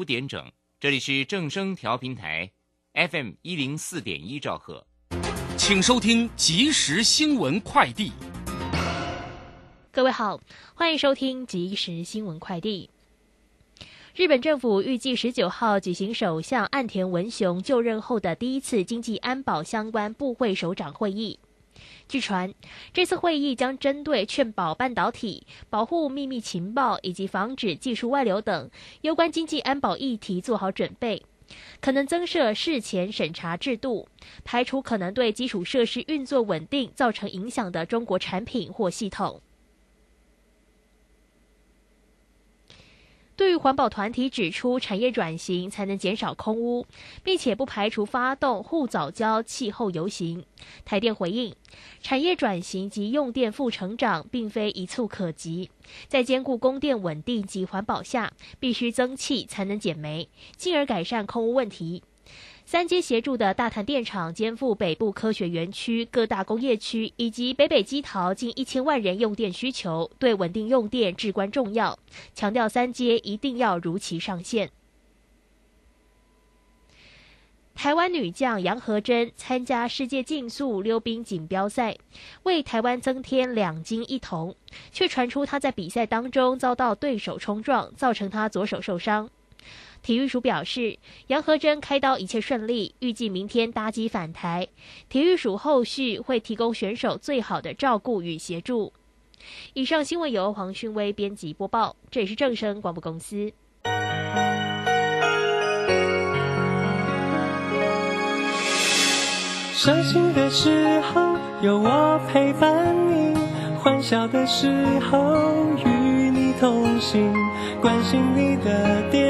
五点整，这里是正声调频台，FM 一零四点一兆赫，请收听即时新闻快递。各位好，欢迎收听即时新闻快递。日本政府预计十九号举行首相岸田文雄就任后的第一次经济安保相关部会首长会议。据传，这次会议将针对确保半导体、保护秘密情报以及防止技术外流等有关经济安保议题做好准备，可能增设事前审查制度，排除可能对基础设施运作稳定造成影响的中国产品或系统。对于环保团体指出，产业转型才能减少空污，并且不排除发动护早教气候游行。台电回应，产业转型及用电负成长并非一蹴可及，在兼顾供电稳定及环保下，必须增气才能减煤，进而改善空污问题。三阶协助的大潭电厂肩负北部科学园区、各大工业区以及北北基桃近一千万人用电需求，对稳定用电至关重要。强调三阶一定要如期上线。台湾女将杨和珍参加世界竞速溜冰锦标赛，为台湾增添两金一铜，却传出她在比赛当中遭到对手冲撞，造成她左手受伤。体育署表示，杨和珍开刀一切顺利，预计明天搭机返台。体育署后续会提供选手最好的照顾与协助。以上新闻由黄勋威编辑播报，这里是正声广播公司。伤心的时候有我陪伴你，欢笑的时候与你同行，关心你的点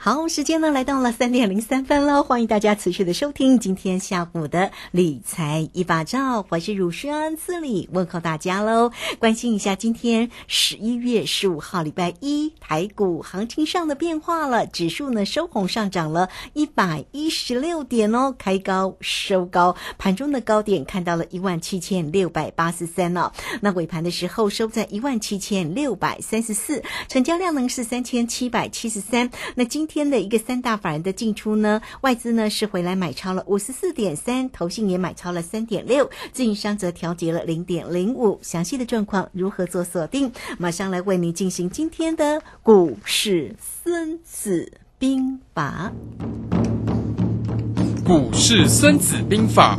好，时间呢来到了三点零三分了，欢迎大家持续的收听今天下午的理财一把照，我是乳轩这里问候大家喽。关心一下今天十一月十五号礼拜一台股行情上的变化了，指数呢收红上涨了一百一十六点哦，开高收高，盘中的高点看到了一万七千六百八十三哦，那尾盘的时候收在一万七千六百三十四，成交量呢是三千七百七十三，那今天。的一个三大法人的进出呢，外资呢是回来买超了五十四点三，投信也买超了三点六，自营商则调节了零点零五。详细的状况如何做锁定？马上来为您进行今天的股市孙子兵法。股市孙子兵法。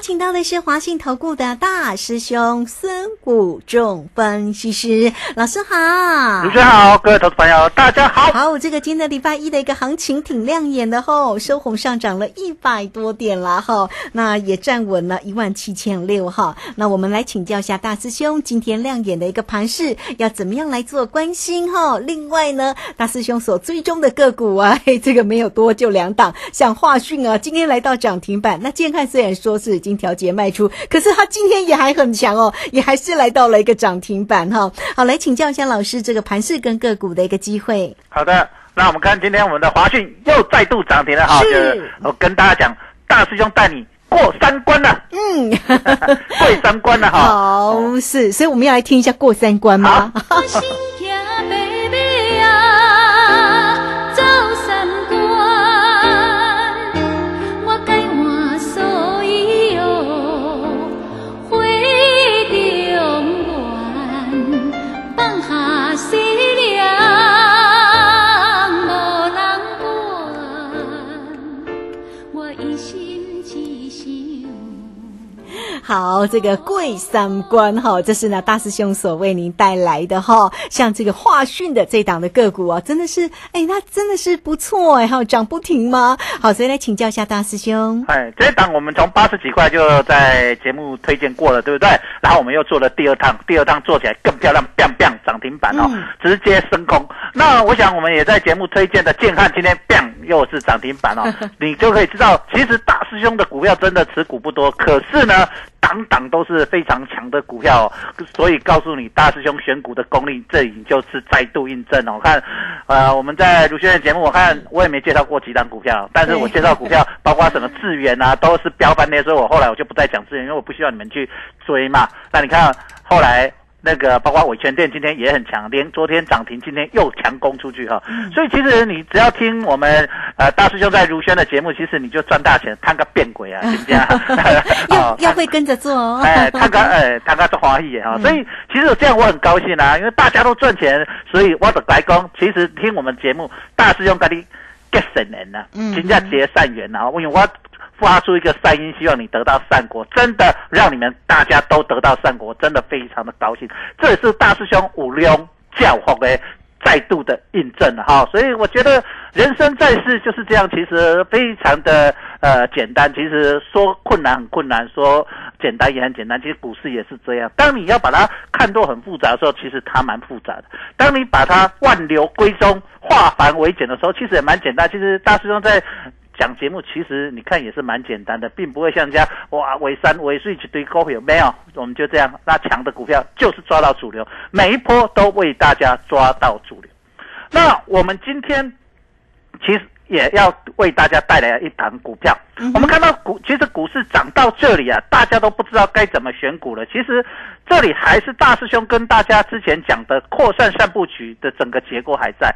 邀请到的是华信投顾的大师兄孙谷仲分析师老师好，主持人好，各位投资朋友大家好。好，这个今天礼拜一的一个行情挺亮眼的吼，收红上涨了一百多点啦哈，那也站稳了一万七千六哈。那我们来请教一下大师兄，今天亮眼的一个盘势要怎么样来做关心哈？另外呢，大师兄所追踪的个股啊，嘿，这个没有多就两档，像华讯啊，今天来到涨停板。那建汉虽然说是已经调节卖出，可是它今天也还很强哦，也还是来到了一个涨停板哈。好，来请教一下老师，这个盘势跟个股的一个机会。好的，那我们看今天我们的华讯又再度涨停了哈，是就是我跟大家讲，大师兄带你过三关了，嗯，过三关了哈。好，是，所以我们要来听一下过三关吗？我 好，这个贵三观哈，这是呢大师兄所为您带来的哈。像这个华讯的这档的个股啊，真的是，哎，那真的是不错哎哈，涨不停吗？好，所以来请教一下大师兄。哎，这一档我们从八十几块就在节目推荐过了，对不对？然后我们又做了第二趟，第二趟做起来更漂亮，biang biang 涨停板哦，嗯直接升空。那我想我们也在节目推荐的建汉今天 biang 又是涨停板哦，你就可以知道，其实大师兄的股票真的持股不多，可是呢，档档都是非常强的股票、哦，所以告诉你，大师兄选股的功力，这已经就是再度印证了。我看，呃，我们在卢轩的节目，我看我也没介绍过几档股票，但是我介绍股票，包括什么智源啊，都是标翻的，所以我后来我就不再讲智源，因为我不需要你们去追嘛。那你看后来。那个包括伟全店今天也很强，连昨天涨停，今天又强攻出去哈。所以其实你只要听我们呃大师兄在如轩的节目，其实你就赚大钱，看个变鬼啊，人家要要会跟着做哦。哎，看个哎，看个做华裔哈，所以其实这样我很高兴啊，因为大家都赚钱，所以我的来讲，其实听我们节目，大师兄跟你结善缘呐，嗯。人家结善缘呐，因为我发出一个善音，希望你得到善果，真的让你们大家都得到善果，真的非常的高兴。这也是大师兄五龙教化的再度的印证哈，所以我觉得人生在世就是这样，其实非常的呃简单。其实说困难很困难，说简单也很简单。其实股市也是这样，当你要把它看作很复杂的时候，其实它蛮复杂的；当你把它万流归宗、化繁为简的时候，其实也蛮简单。其实大师兄在。讲节目其实你看也是蛮简单的，并不会像人家哇尾三尾四一堆股票没有，我们就这样。那强的股票就是抓到主流，每一波都为大家抓到主流。那我们今天其实也要为大家带来一档股票。我们看到股，其实股市涨到这里啊，大家都不知道该怎么选股了。其实这里还是大师兄跟大家之前讲的扩散散布局的整个结构还在。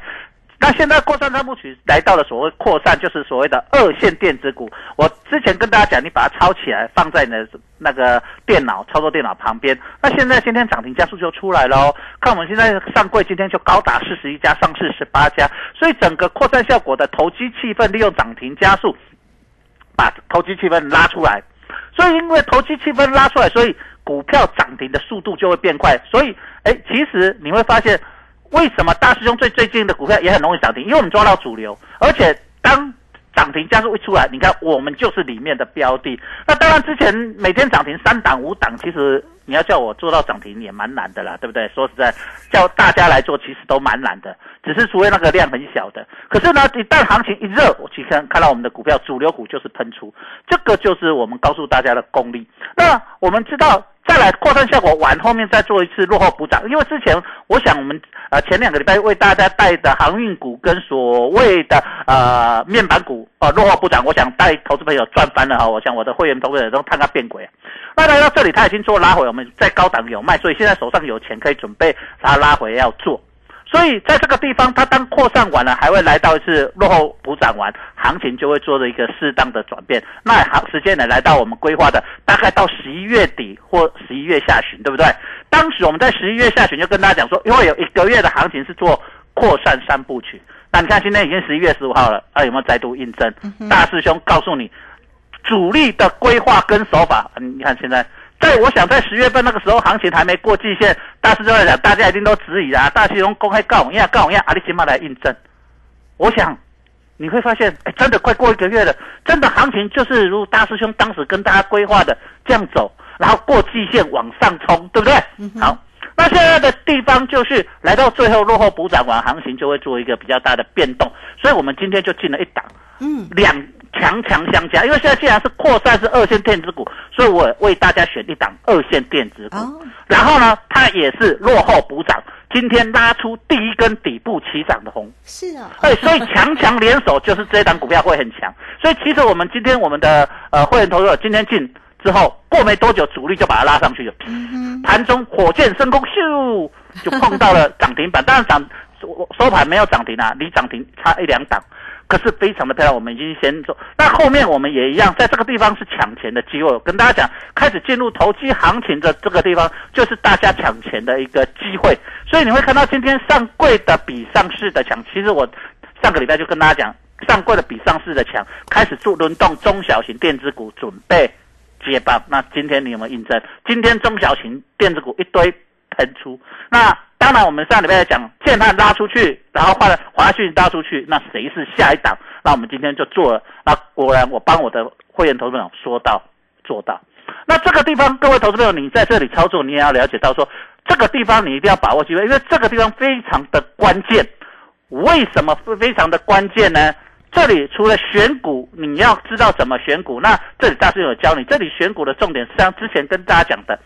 那现在扩散三部曲来到了所谓扩散，就是所谓的二线电子股。我之前跟大家讲，你把它抄起来，放在你的那个电脑操作电脑旁边。那现在今天涨停加速就出来了，看我们现在上柜今天就高达四十一家，上市十八家，所以整个扩散效果的投机气氛，利用涨停加速，把投机气氛拉出来。所以因为投机气氛拉出来，所以股票涨停的速度就会变快。所以，哎，其实你会发现。为什么大师兄最最近的股票也很容易涨停？因为我们抓到主流，而且当涨停加速一出来，你看我们就是里面的标的。那当然之前每天涨停三档五档，其实你要叫我做到涨停也蛮难的啦，对不对？说实在，叫大家来做其实都蛮难的，只是除非那个量很小的。可是呢，一旦行情一热，我其实看到我们的股票主流股就是喷出，这个就是我们告诉大家的功力。那我们知道。再来扩散效果完，后面再做一次落后补涨，因为之前我想我们呃前两个礼拜为大家带的航运股跟所谓的呃面板股呃落后补涨，我想带投资朋友赚翻了哈，我想我的会员投资者都看他变鬼。那来到这里，他已经做拉回，我们在高档有卖，所以现在手上有钱可以准备他拉回要做。所以在这个地方，它当扩散完了，还会来到一次落后补涨完，行情就会做了一个适当的转变。那行时间呢，来到我们规划的大概到十一月底或十一月下旬，对不对？当时我们在十一月下旬就跟大家讲说，因为有一个月的行情是做扩散三部曲。那你看今天已经十一月十五号了，啊有没有再度印证？大师兄告诉你，主力的规划跟手法，嗯你看现在。在我想，在十月份那个时候，行情还没过季线，大师兄来讲，大家一定都质疑啊。大师兄公开告我一样，告我一样，阿里起码来印证。我想你会发现，哎，真的快过一个月了，真的行情就是如大师兄当时跟大家规划的这样走，然后过季线往上冲，对不对？好，那现在的地方就是来到最后落后补涨完，行情就会做一个比较大的变动，所以我们今天就进了一档，嗯，两强强相加，因为现在既然是扩散是二线电子股，所以我为大家选一档二线电子股。哦，然后呢，它也是落后补涨，今天拉出第一根底部起涨的红，是哦，对，所以强强联手就是这一档股票会很强。所以其实我们今天我们的呃会员投资者今天进之后，过没多久主力就把它拉上去了，盘中火箭升空，咻就碰到了涨停板，当然涨收盘没有涨停啊，离涨停差一两档。可是非常的漂亮，我们已经先做。那后面我们也一样，在这个地方是抢钱的机会。跟大家讲，开始进入投机行情的这个地方，就是大家抢钱的一个机会。所以你会看到今天上柜的比上市的强。其实我上个礼拜就跟大家讲，上柜的比上市的强，开始做轮动中小型电子股，准备接棒。那今天你有没有印证？今天中小型电子股一堆喷出。那当然，我们上礼拜讲建汉拉出去，然后换了华讯拉出去，那谁是下一档？那我们今天就做了。那果然，我帮我的会员投资者说到做到。那这个地方，各位投资朋友，你在这里操作，你也要了解到说，这个地方你一定要把握机会，因为这个地方非常的关键。为什么非常的关键呢？这里除了选股，你要知道怎么选股。那这里大师有教你，这里选股的重点，实际上之前跟大家讲的。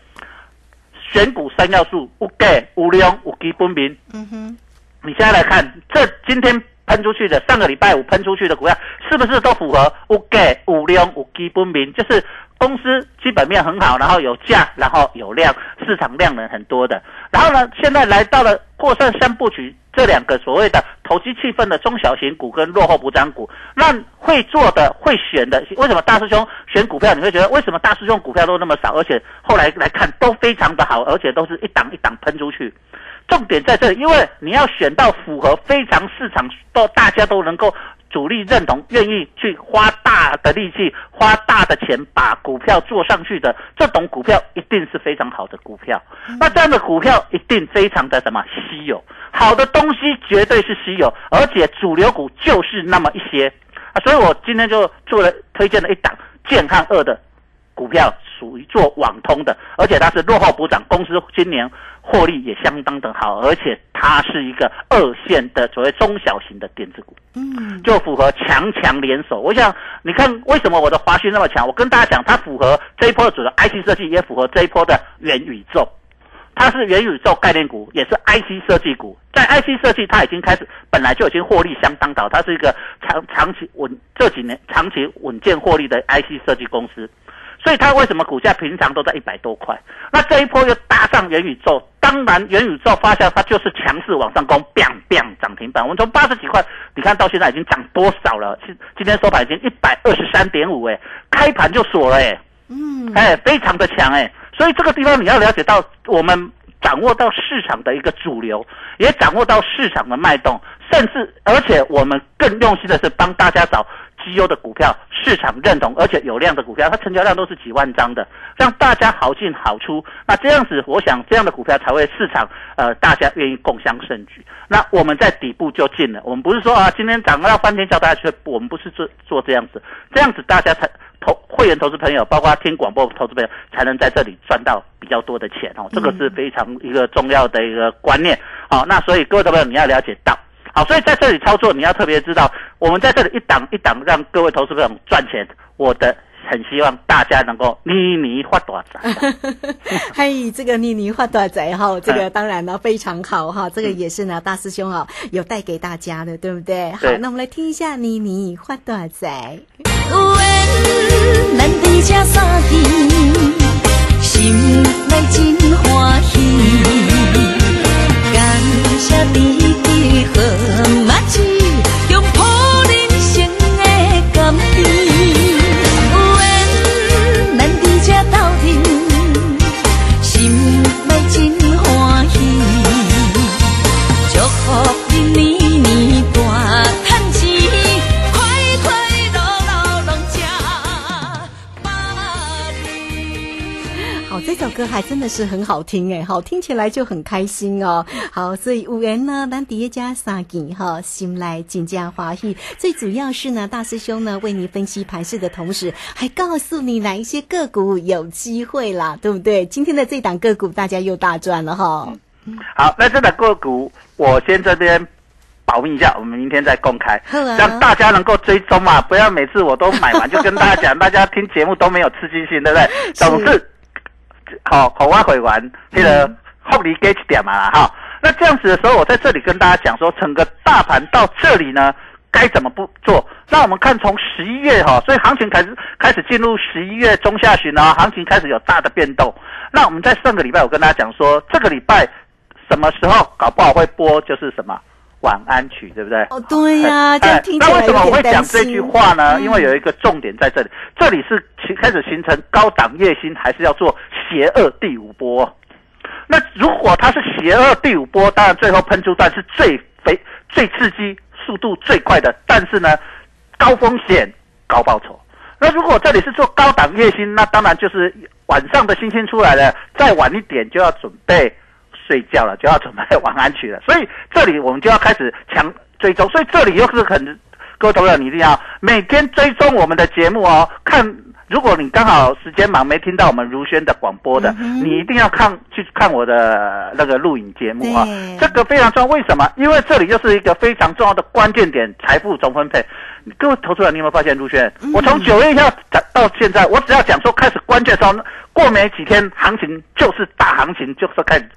选股三要素：有价、有量、有基本面。嗯哼，你现在来看，这今天喷出去的，上个礼拜五喷出去的股票，是不是都符合有价、有量、五基本面？就是公司基本面很好，然后有价，然后有量，市场量能很多的。然后呢，现在来到了扩散三部曲这两个所谓的投机气氛的中小型股跟落后补涨股，那会做的、会选的，为什么大师兄选股票？你会觉得为什么大师兄股票都那么少，而且后来来看都非常的好，而且都是一档一档喷出去。重点在这里，因为你要选到符合非常市场都大家都能够主力认同、愿意去花大的力气、花大的钱把股票做上去的这种股票，一定是非常好的股票。那这样的股票一定非常的什么稀有，好的东西绝对是稀有，而且主流股就是那么一些啊。所以我今天就做了推荐了一档健康二的股票，属于做网通的，而且它是落后补涨，公司今年。获利也相当的好，而且它是一个二线的所谓中小型的电子股，嗯，就符合强强联手。我想你看为什么我的华讯那么强？我跟大家讲，它符合这一波的主流 IC 设计，也符合这一波的元宇宙。它是元宇宙概念股，也是 IC 设计股。在 IC 设计，它已经开始本来就已经获利相当好，它是一个长长期稳这几年长期稳健获利的 IC 设计公司。所以它为什么股价平常都在一百多块？那这一波又搭上元宇宙，当然元宇宙发酵，它就是强势往上攻，biang biang 涨停板。我们从八十几块，你看到现在已经涨多少了？今今天收盘已经一百二十三点五，哎，开盘就锁了，哎，嗯，哎，非常的强，哎，所以这个地方你要了解到，我们掌握到市场的一个主流，也掌握到市场的脉动，甚至而且我们更用心的是帮大家找。绩优的股票，市场认同而且有量的股票，它成交量都是几万张的，让大家好进好出。那这样子，我想这样的股票才会市场呃大家愿意共襄盛举。那我们在底部就进了，我们不是说啊今天涨了翻天叫大家去，我们不是做做这样子，这样子大家才投会员投资朋友，包括听广播投资朋友，才能在这里赚到比较多的钱哦。这个是非常一个重要的一个观念。好，那所以各位朋友你要了解到。好，所以在这里操作，你要特别知道，我们在这里一档一档让各位投资者赚钱。我的很希望大家能够妮妮发大财。嘿，这个妮妮发大财哈，这个当然呢非常好哈，这个也是呢大师兄啊有带给大家的，对不对？好，那我们来听一下妮妮发大财。是很好听哎，好听起来就很开心哦。好，所以五元呢，咱底一加三件哈，心来紧张华喜。最主要是呢，大师兄呢为你分析盘势的同时，还告诉你哪一些个股有机会啦，对不对？今天的这档个股大家又大赚了哈。好，那这档个股我先这边保密一下，我们明天再公开，让大家能够追踪嘛，不要每次我都买完就跟大家讲，大家听节目都没有刺激性，对不对？总是好好挖回完那个厚利给一点嘛啦哈。那这样子的时候，我在这里跟大家讲说，整个大盘到这里呢，该怎么不做？那我们看从十一月哈，所以行情开始开始进入十一月中下旬啊，行情开始有大的变动。那我们在上个礼拜我跟大家讲说，这个礼拜什么时候搞不好会播就是什么晚安曲，对不对？哦，对呀、这样哎听起来那为什么我会讲这句心。话呢？嗯因为有一个重点在这里，这里是其开始形成高档夜星，还是要做邪恶第五波？那如果它是邪恶第五波，当然最后喷出段是最肥、最刺激、速度最快的，但是呢，高风险高报酬。那如果这里是做高档夜星，那当然就是晚上的星星出来了，再晚一点就要准备睡觉了，就要准备晚安曲了。所以这里我们就要开始强追踪，所以这里又是很各位投资者，你一定要每天追踪我们的节目哦。看，如果你刚好时间忙没听到我们如轩的广播的，嗯你一定要看去看我的那个录影节目啊对。这个非常重要，为什么？因为这里又是一个非常重要的关键点，财富总分配。各位投资者，你有没有发现，如轩？嗯我从九月一号讲到现在，我只要讲说开始关键的时候，过没几天，行情就是大行情，就是开始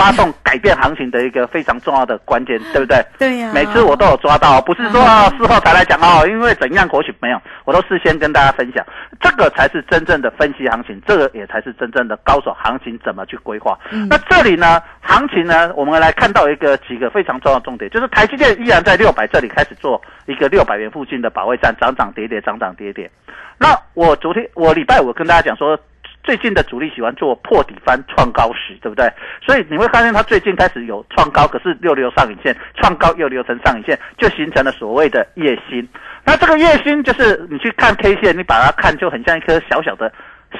发动改变行情的一个非常重要的关键，对不对？对呀、每次我都有抓到，不是说啊事后才来讲哦，因为怎样或许没有，我都事先跟大家分享，这个才是真正的分析行情，这个也才是真正的高手行情怎么去规划。那这里呢，行情呢，我们来看到一个几个非常重要的重点，就是台积电依然在六百这里开始做一个六百元附近的保卫战，涨涨跌跌，涨涨跌跌。那我昨天我礼拜五跟大家讲说。最近的主力喜欢做破底翻创高时，对不对？所以你会发现它最近开始有创高，可是六六上影线创高又留成上影线，就形成了所谓的夜星。那这个夜星就是你去看 K 线，你把它看就很像一颗小小的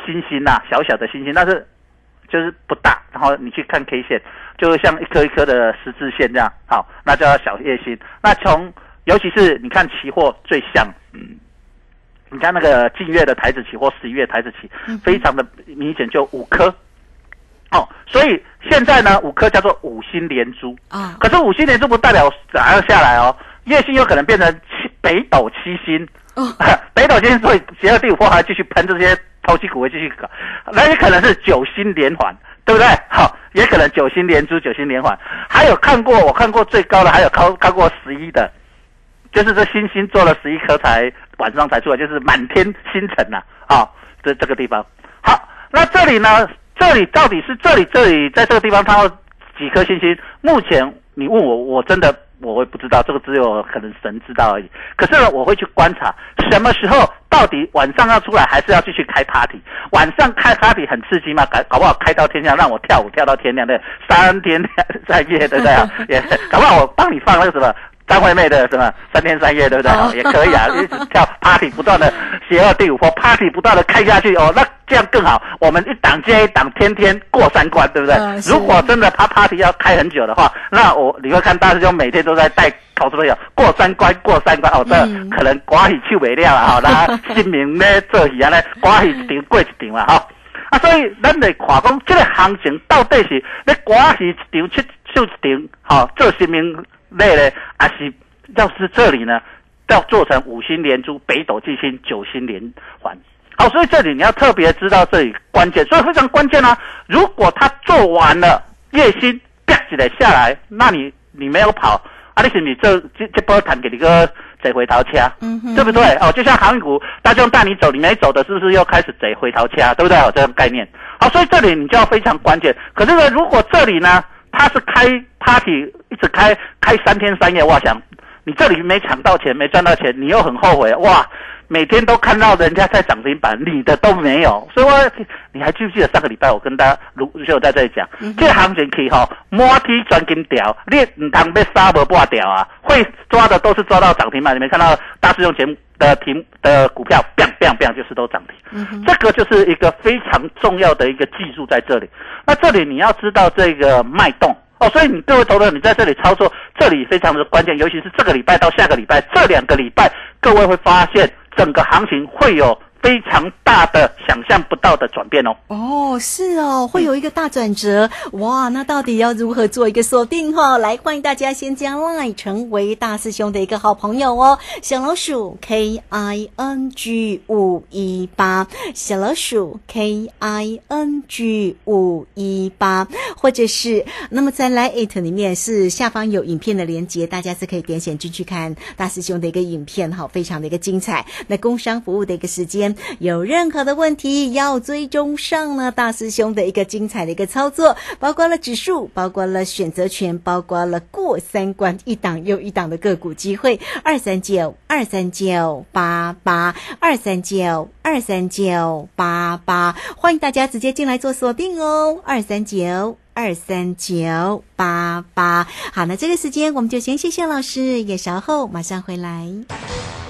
星星呐、小小的星星，但是就是不大。然后你去看 K 线，就像一颗一颗的十字线这样，好，那叫小夜星。那从尤其是你看期货最像，嗯。你看那个近月的台子期或十一月台子期，非常的明显，就五颗。哦，所以现在呢，五颗叫做五星连珠啊可是五星连珠不代表马上下来哦，月星有可能变成七北斗七星。哦 北斗七星，所以邪恶第五波还继续喷这些投机股会继续搞，那也可能是九星连环，对不对？好，也可能九星连珠、九星连环。还有看过我看过最高的，还有高高过十一的，就是这星星做了十一颗才晚上才出来，就是满天星辰呐、啊，这这个地方。好，那这里呢？这里到底是这里这里在这个地方它有几颗星星？目前你问我，我真的我会不知道，这个只有可能神知道而已。可是呢，我会去观察什么时候到底晚上要出来，还是要继续开 party？晚上开 party 很刺激嘛，搞搞不好开到天亮，让我跳舞跳到天亮的 三天三夜，对不对啊？也搞不好我帮你放那个什么。张惠妹的什么三天三夜，对不对？哦，也可以啊，一直跳 party 不断的邪恶第五波 party 不断的开下去哦，那这样更好。我们一档接一档，天天过三关，对不对？嗯如果真的他 party 要开很久的话，那我你会看大师兄每天都在带投资朋友过三关，过三关哦，这嗯可能寡喜手没了啊，哈，那新名呢做戏啊呢，寡喜一场过一场嘛，哈。啊，所以咱来看讲，这个行情到底是咧寡喜一场、七手一场，吼、做新民类呢，还是要是这里呢，要做成五星连珠、北斗七星、九星连环。好，所以这里你要特别知道这里关键，所以非常关键啊。如果他做完了月薪啪起来下来，那你你没有跑啊，你是你这这这波弹给你个贼回头车，嗯哼对不对？哦，就像航运股，大众带你走，你没走的，是不是又开始贼回头车，对不对？哦，这种概念。好，所以这里你就要非常关键。可是呢，如果这里呢，它是开 party 一直开开三天三夜，我想你这里没抢到钱，没赚到钱，你又很后悔，哇！每天都看到人家在涨停板，你的都没有，所以我你还记不记得上个礼拜我跟大家卢卢秀在这里讲，这行情可以哈，摸梯转金条，你唔通被杀不挂掉啊，会抓的都是抓到涨停板，你没看到大师用节目的停的股票，biang biang biang 就是都涨停，嗯这个就是一个非常重要的一个技术在这里。那这里你要知道这个脉动。哦，所以你各位投资人，你在这里操作，这里非常的关键，尤其是这个礼拜到下个礼拜这两个礼拜，各位会发现整个行情会有非常大的想象不到的转变哦。哦，是哦，会有一个大转折哇！那到底要如何做一个锁定哈？来，欢迎大家先将 Line 成为大师兄的一个好朋友哦。小老鼠 K I N G 五一八，小老鼠 K I N G 五一八，或者是那么在 Line It 里面是下方有影片的连接，大家是可以点选进去看大师兄的一个影片哈，非常的一个精彩。那工商服务的一个时间，有任何的问题要追踪上呢，大师兄的一个精彩的一个操作，包括了指数，包括了选择权，包括了过三关一档又一档的个股机会，二三九二三九八八二三九二三九八八，欢迎大家直接进来做锁定哦，二三九。二三九八八，好，那这个时间我们就先谢谢老师，也稍后马上回来。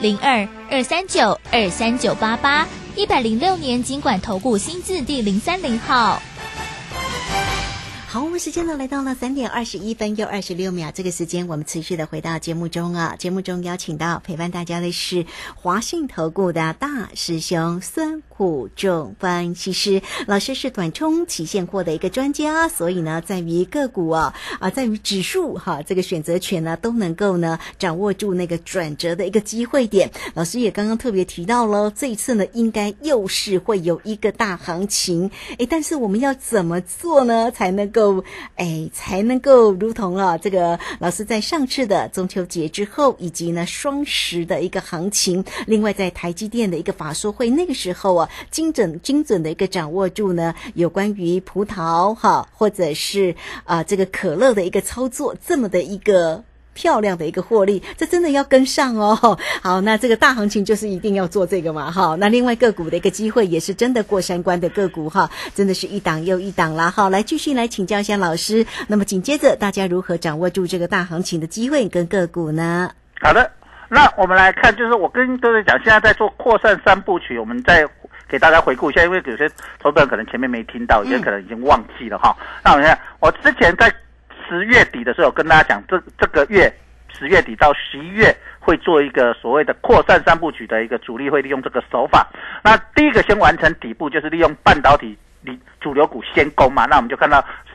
零二二三九二三九八八，一百零六年经管投顾新字第零三零号。好，我们时间呢来到了三点二十一分又二十六秒，这个时间我们持续的回到节目中啊。节目中邀请到陪伴大家的是华信投顾的大师兄孙虎仲分析师，老师是短冲期现货的一个专家，所以呢，在于个股啊啊，在于指数哈这个选择权呢都能够呢掌握住那个转折的一个机会点。老师也刚刚特别提到了，这一次呢应该又是会有一个大行情，诶，但是我们要怎么做呢才能够？哎，才能够如同啊这个老师在上次的中秋节之后，以及呢双十的一个行情，另外在台积电的一个法说会那个时候啊，精准精准的一个掌握住呢，有关于葡萄哈，或者是啊这个可乐的一个操作，这么的一个。漂亮的一个获利，这真的要跟上哦。好，那这个大行情就是一定要做这个嘛。哈，那另外个股的一个机会也是真的过三关的个股哈，真的是一档又一档啦。好，来继续来请教一下老师。那么紧接着大家如何掌握住这个大行情的机会跟个股呢？好的，那我们来看，就是我跟各位讲，现在在做扩散三部曲，我们在给大家回顾一下，因为有些投资人可能前面没听到，有些可能已经忘记了哈。那我们看，我之前在。十月底的时候，跟大家讲，这这个月十月底到十一月会做一个所谓的扩散三部曲的一个主力，会利用这个手法。那第一个先完成底部，就是利用半导体里主流股先攻嘛。那我们就看到三。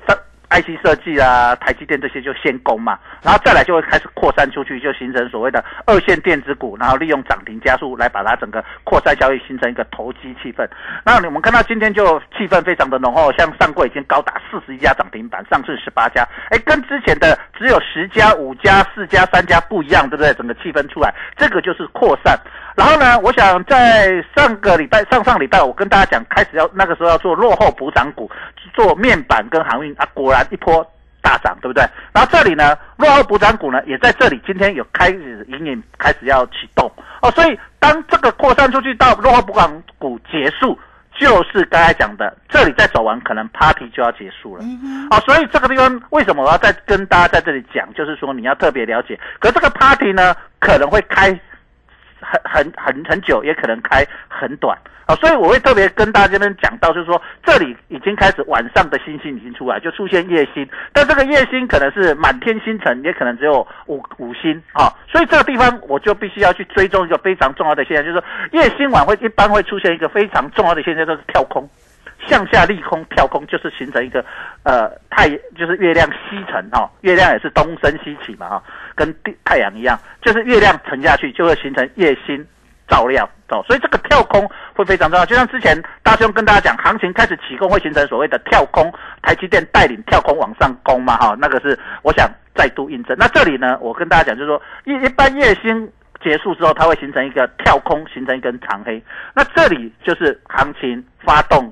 IC 设计啊，台积电这些就先攻嘛，然后再来就会开始扩散出去，就形成所谓的二线电子股，然后利用涨停加速来把它整个扩散交易形成一个投机气氛。那我们看到今天就气氛非常的浓厚，像上柜已经高达四十一家涨停板，上市十八家，哎，跟之前的只有十家、五家、四家、三家不一样，对不对？整个气氛出来，这个就是扩散。然后呢，我想在上个礼拜、上上礼拜，我跟大家讲，开始要那个时候要做落后补涨股，做面板跟航运啊，果然一波大涨，对不对？然后这里呢，落后补涨股呢，也在这里，今天有开始隐隐开始要启动哦。所以当这个扩散出去到落后补涨股结束，就是刚才讲的，这里再走完，可能 party 就要结束了。哦，所以这个地方为什么我要再跟大家在这里讲，就是说你要特别了解，可这个 party 呢，可能会开。很很很很久，也可能开很短啊，所以我会特别跟大家这边讲到，就是说这里已经开始晚上的星星已经出来，就出现夜星，但这个夜星可能是满天星辰，也可能只有五五星啊，所以这个地方我就必须要去追踪一个非常重要的现象，就是说夜星晚会一般会出现一个非常重要的现象，就是跳空。向下利空跳空，就是形成一个，呃，太就是月亮西沉哈，月亮也是东升西起嘛哈，跟地太阳一样，就是月亮沉下去就会形成夜星照料哦，所以这个跳空会非常重要。就像之前大兄跟大家讲，行情开始起攻会形成所谓的跳空，台积电带领跳空往上攻嘛，哈，那个是我想再度印证。那这里呢，我跟大家讲，就是说一一般月薪结束之后，它会形成一个跳空，形成一根长黑。那这里就是行情发动。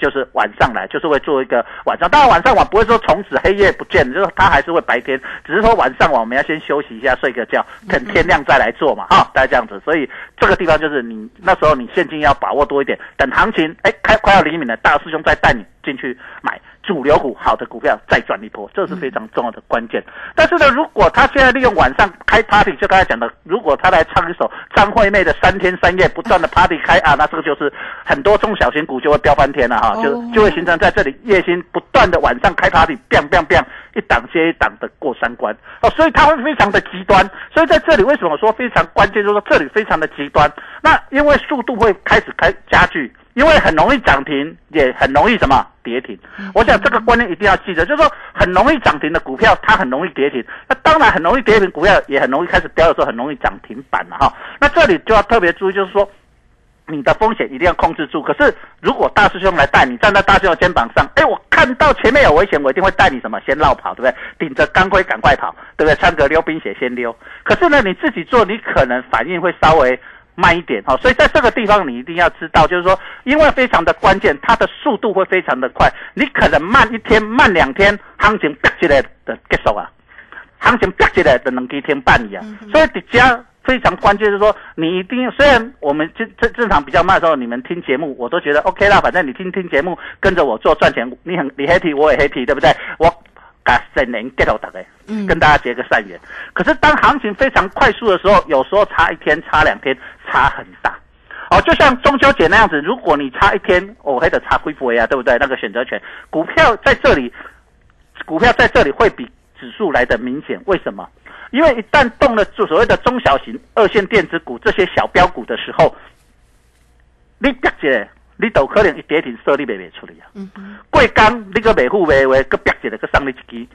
就是晚上来，就是会做一个晚上。当然晚上我不会说从此黑夜不见，就是它还是会白天，只是说晚上晚我们要先休息一下，睡个觉，等天亮再来做嘛，哈，大概这样子。所以这个地方就是你那时候你现金要把握多一点，等行情哎开快要黎明了，大师兄再带你进去买。主流股好的股票再转一波，这是非常重要的关键。但是呢，如果他现在利用晚上开 party，就刚才讲的，如果他来唱一首张惠妹的三天三夜不断的 party 开啊，那这个就是很多中小型股就会飙翻天了哈，就就会形成在这里夜薪不断的晚上开 party，biang biang biang，一档接一档的过三关哦，所以它会非常的极端。所以在这里为什么说非常关键，就是说这里非常的极端。那因为速度会开始开加剧。因为很容易涨停，也很容易什么跌停。我想这个观念一定要记得，就是说很容易涨停的股票，它很容易跌停。那当然很容易跌停股票，也很容易开始掉的时候，很容易涨停板了哈。那这里就要特别注意，就是说你的风险一定要控制住。可是如果大师兄来带你，站在大师兄肩膀上，哎，我看到前面有危险，我一定会带你什么先绕跑，对不对？顶着钢盔赶快跑，对不对？穿个溜冰鞋先溜。可是呢，你自己做，你可能反应会稍微。慢一点哈，所以在这个地方你一定要知道，就是说，因为非常的关键，它的速度会非常的快，你可能慢一天、慢两天，行情啪起来的结束啊，行情啪起来的能几天半一样，所以底下非常关键，就是说，你一定虽然我们正正正常比较慢的时候，你们听节目我都觉得 OK 啦，反正你听听节目，跟着我做赚钱，你很你 happy 我也 happy，对不对？我。新年 get 到大家，嗯，跟大家结个善缘。可是当行情非常快速的时候，有时候差一天、差两天，差很大。哦，就像中秋节那样子，如果你差一天，我还得差恢复呀，对不对？那个选择权，股票在这里，股票在这里会比指数来的明显。为什么？因为一旦动了就所谓的中小型二线电子股这些小标股的时候，你别接。你都可能一跌停，收你卖卖出来啊！贵钢你个卖户卖卖，个别起来个上你一支，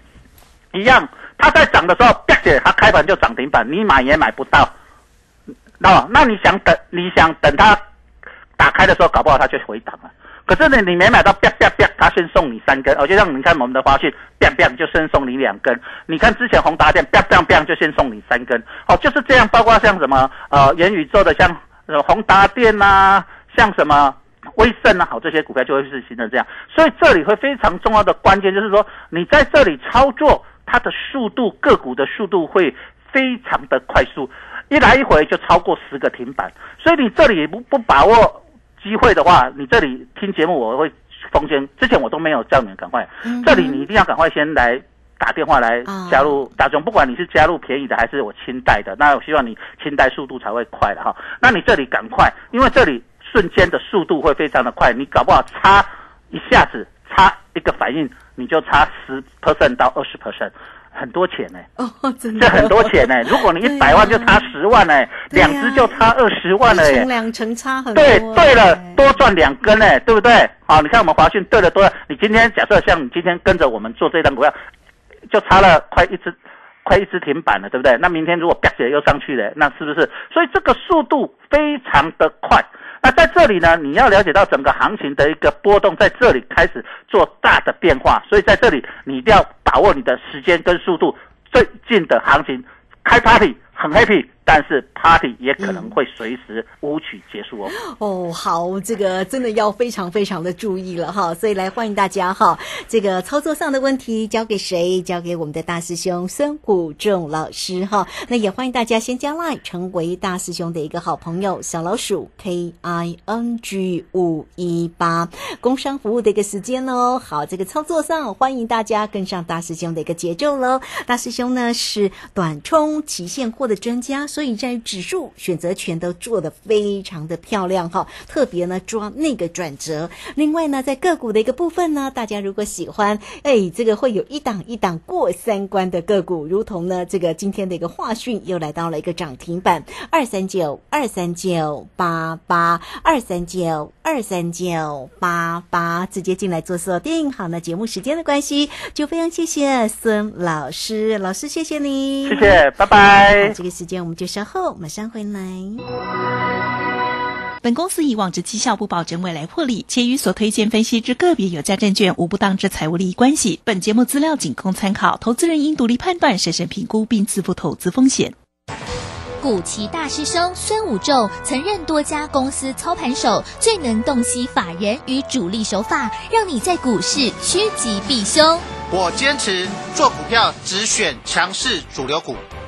一样。它在涨的时候，别起来，它开盘就涨停板，你买也买不到。那那你想等，你想等它打开的时候，搞不好它就回档了。可是呢，你没买到，啪啪啪，它先送你三根。哦，就像你看我们的花讯，啪啪就先送你两根。你看之前宏达电，啪啪啪就先送你三根。哦，就是这样。包括像什么呃元宇宙的，像宏达电呐，像什么。威盛啊，好，这些股票就会是形成这样，所以这里会非常重要的关键就是说，你在这里操作，它的速度个股的速度会非常的快速，一来一回就超过十个停板，所以你这里不不把握机会的话，你这里听节目我会风险，之前我都没有叫你们赶快，这里你一定要赶快先来打电话来加入大众，不管你是加入便宜的还是我清代的，那我希望你清代速度才会快的哈，那你这里赶快，因为这里。瞬间的速度会非常的快，你搞不好差一下子差一个反应，你就差十 percent 到二十 percent，很多钱呢。哦，真的，这很多钱呢。如果你一百万就差十万呢，两只就差二十万了耶。两成差很多。对对了，多赚两根呢，对不对？好，你看我们华讯对了多了，你今天假设像你今天跟着我们做这张股票，就差了快一只。快一只停板了，对不对？那明天如果啪起来又上去了，那是不是？所以这个速度非常的快。那在这里呢，你要了解到整个行情的一个波动，在这里开始做大的变化，所以在这里你一定要把握你的时间跟速度，最近的行情开 party 很 happy。但是 party 也可能会随时舞曲结束哦。哦，好，这个真的要非常非常的注意了哈。所以来欢迎大家哈，这个操作上的问题交给谁？交给我们的大师兄孙谷仲老师哈。那也欢迎大家先加 line 成为大师兄的一个好朋友，小老鼠 K I N G 五一八，工商服务的一个时间哦。好，这个操作上欢迎大家跟上大师兄的一个节奏喽。大师兄呢是短冲期现货的专家。所以在指数选择权都做得非常的漂亮哈，特别呢抓那个转折。另外呢，在个股的一个部分呢，大家如果喜欢，哎，这个会有一档一档过三关的个股，如同呢这个今天的一个话讯又来到了一个涨停板，二三九二三九八八二三九。二三九八八，直接进来做锁定。好，那节目时间的关系，就非常谢谢孙老师，老师谢谢你，谢谢，拜拜个时间我们就稍后马上回来。本公司以往之绩效不保证未来获利，且与所推荐分析之个别有价证券无不当之财务利益关系。本节目资料仅供参考，投资人应独立判断、审慎评估并自负投资风险。古奇大师兄孙武仲曾任多家公司操盘手，最能洞悉法人与主力手法，让你在股市趋吉避凶。我坚持做股票只选强势主流股，